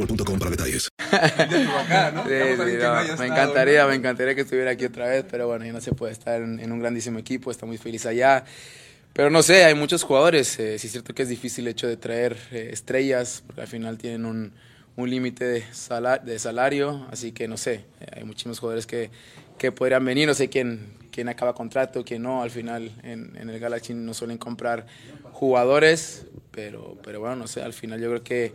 boostmobile.com para detalles. Sí, sí, no, me encantaría, me encantaría que estuviera aquí otra vez, pero bueno, ya no se puede estar en, en un grandísimo equipo, está muy feliz allá. Pero no sé, hay muchos jugadores, eh, sí es cierto que es difícil el hecho de traer eh, estrellas, porque al final tienen un, un límite de, sala- de salario, así que no sé, eh, hay muchísimos jugadores que, que podrían venir, no sé quién, quién acaba contrato, quién no, al final en, en el Galaxy no suelen comprar jugadores, pero, pero bueno, no sé, al final yo creo que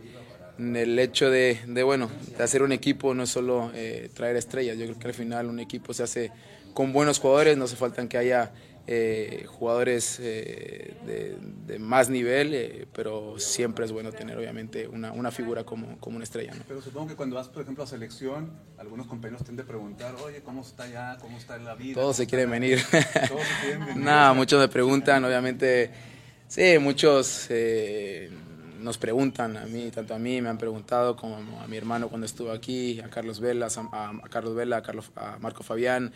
el hecho de, de, bueno, de hacer un equipo no es solo eh, traer estrellas, yo creo que al final un equipo se hace con buenos jugadores, no hace falta que haya eh, jugadores eh, de, de más nivel, eh, pero siempre es bueno tener obviamente una, una figura como, como una estrella. ¿no? Pero supongo que cuando vas, por ejemplo, a selección, algunos compañeros tienden a preguntar, oye, ¿cómo está allá? ¿Cómo está la vida? Todos se ¿Cómo quieren venir. Todos se quieren venir. Nada, muchos me preguntan, obviamente, sí, muchos eh, nos preguntan a mí, tanto a mí me han preguntado como a mi hermano cuando estuvo aquí, a Carlos Vela, a, a Carlos Vela, a, Carlos, a Marco Fabián.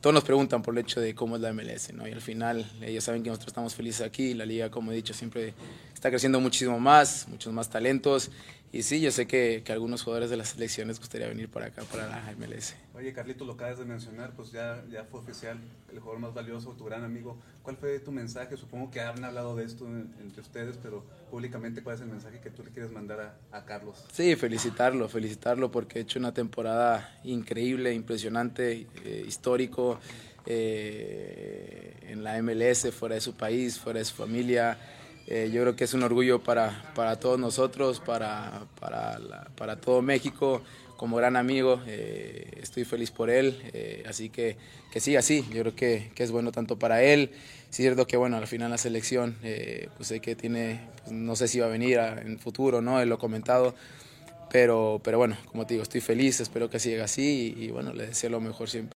Todos nos preguntan por el hecho de cómo es la MLS, ¿no? Y al final ellos saben que nosotros estamos felices aquí, la liga, como he dicho, siempre está creciendo muchísimo más, muchos más talentos. Y sí, yo sé que, que algunos jugadores de las selecciones gustaría venir para acá, para la MLS. Oye, Carlito, lo acabas de mencionar, pues ya, ya fue oficial, el jugador más valioso, tu gran amigo. ¿Cuál fue tu mensaje? Supongo que han hablado de esto en- entre ustedes, pero públicamente, ¿cuál es el mensaje que tú le quieres mandar a, a Carlos? Sí, felicitarlo, felicitarlo porque ha hecho una temporada increíble, impresionante, eh, histórico eh, en la MLS, fuera de su país, fuera de su familia. Eh, yo creo que es un orgullo para, para todos nosotros, para, para, la- para todo México, como gran amigo. eh, estoy feliz por él, eh, así que que siga así. Yo creo que, que es bueno tanto para él. Sí, es cierto que bueno, al final la selección, pues sé que tiene, pues, no sé si va a venir a- en futuro, ¿no? Él lo ha comentado. Pero, pero bueno, como te digo, estoy feliz, espero que siga así y, y bueno, le deseo lo mejor siempre.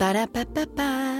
Ba-da-ba-ba-ba.